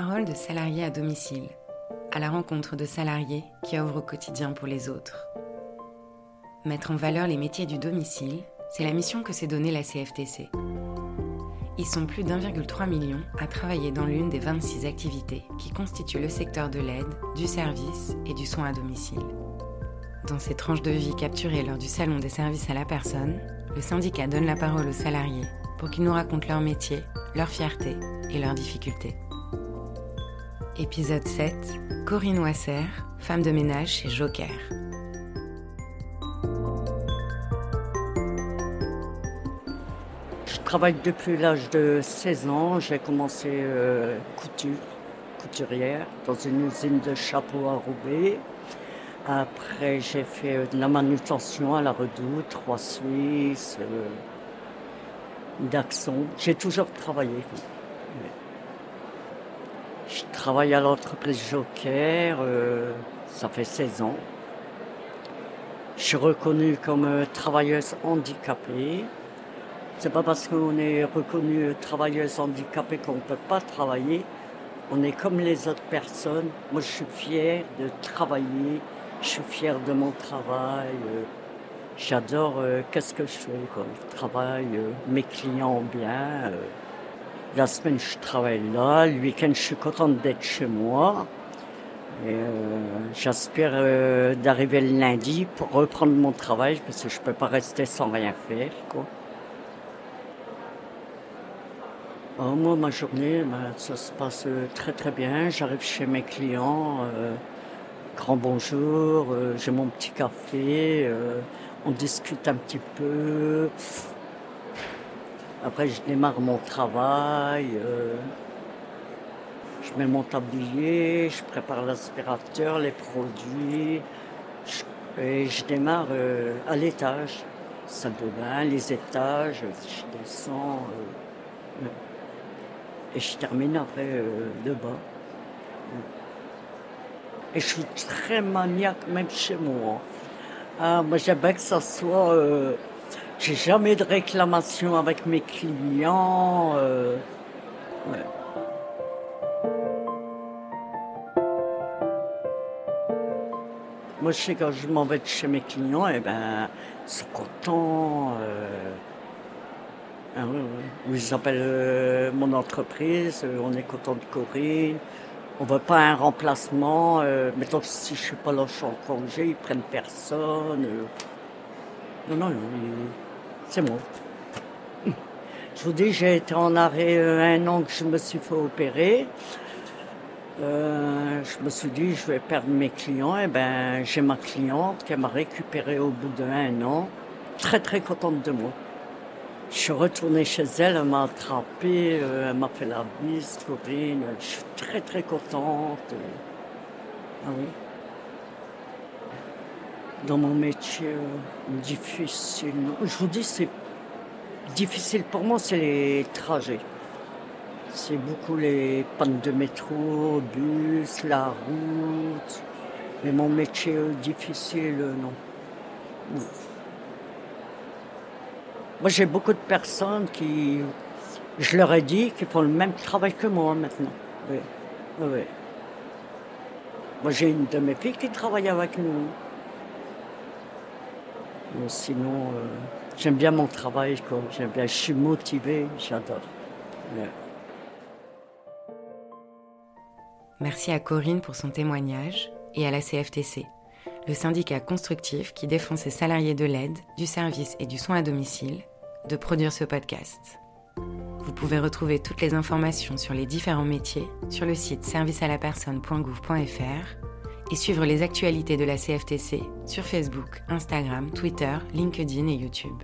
parole de salariés à domicile, à la rencontre de salariés qui œuvrent au quotidien pour les autres. Mettre en valeur les métiers du domicile, c'est la mission que s'est donnée la CFTC. Ils sont plus d'1,3 million à travailler dans l'une des 26 activités qui constituent le secteur de l'aide, du service et du soin à domicile. Dans ces tranches de vie capturées lors du Salon des services à la personne, le syndicat donne la parole aux salariés pour qu'ils nous racontent leur métier, leur fierté et leurs difficultés. Épisode 7 Corinne Wasser, femme de ménage chez Joker. Je travaille depuis l'âge de 16 ans. J'ai commencé euh, couture, couturière, dans une usine de chapeaux à Roubaix. Après, j'ai fait euh, de la manutention à la Redoute, Trois Suisses, euh, d'Axon. J'ai toujours travaillé. Je travaille à l'entreprise Joker, euh, ça fait 16 ans. Je suis reconnue comme travailleuse handicapée. C'est pas parce qu'on est reconnue travailleuse handicapée qu'on ne peut pas travailler. On est comme les autres personnes. Moi, je suis fière de travailler. Je suis fière de mon travail. J'adore euh, qu'est-ce que je fais. Quoi. Je travaille, euh, mes clients bien. La semaine, je travaille là. Le week-end, je suis contente d'être chez moi. Euh, j'espère euh, d'arriver le lundi pour reprendre mon travail parce que je ne peux pas rester sans rien faire. Quoi. Alors, moi, ma journée, ben, ça se passe euh, très très bien. J'arrive chez mes clients, euh, grand bonjour, euh, j'ai mon petit café, euh, on discute un petit peu. Après, je démarre mon travail. euh, je mets mon tablier, je prépare l'aspirateur, les produits. et je démarre euh, à l'étage. Salle de bain, les étages, je descends. euh, et je termine après de bas. Et je suis très maniaque, même chez moi. Ah, moi, j'aime bien que ça soit. J'ai jamais de réclamation avec mes clients. euh. Moi, je sais quand je m'en vais de chez mes clients, eh ben, ils sont contents. euh. Ou ils appellent euh, mon entreprise, on est content de Corinne. On veut pas un remplacement. Mettons que si je suis pas là, je en congé, ils prennent personne. Non, non, ils- c'est moi. Je vous dis, j'ai été en arrêt euh, un an que je me suis fait opérer. Euh, je me suis dit, je vais perdre mes clients. Et ben, j'ai ma cliente qui m'a récupéré au bout d'un an. Très, très contente de moi. Je suis retournée chez elle, elle m'a attrapé, euh, elle m'a fait la bise, Corinne. Je suis très, très contente. Ah oui. Dans mon métier, euh, difficile. Je vous dis, c'est difficile pour moi, c'est les trajets. C'est beaucoup les pannes de métro, bus, la route. Mais mon métier euh, difficile, euh, non. Moi, j'ai beaucoup de personnes qui, je leur ai dit, qui font le même travail que moi maintenant. Oui, oui. Moi, j'ai une de mes filles qui travaille avec nous. Sinon, euh, j'aime bien mon travail. J'aime bien, je suis motivée, j'adore. Merci à Corinne pour son témoignage et à la CFTC, le syndicat constructif qui défend ses salariés de l'aide, du service et du soin à domicile, de produire ce podcast. Vous pouvez retrouver toutes les informations sur les différents métiers sur le site servicealapersonne.gouv.fr et suivre les actualités de la CFTC sur Facebook, Instagram, Twitter, LinkedIn et YouTube.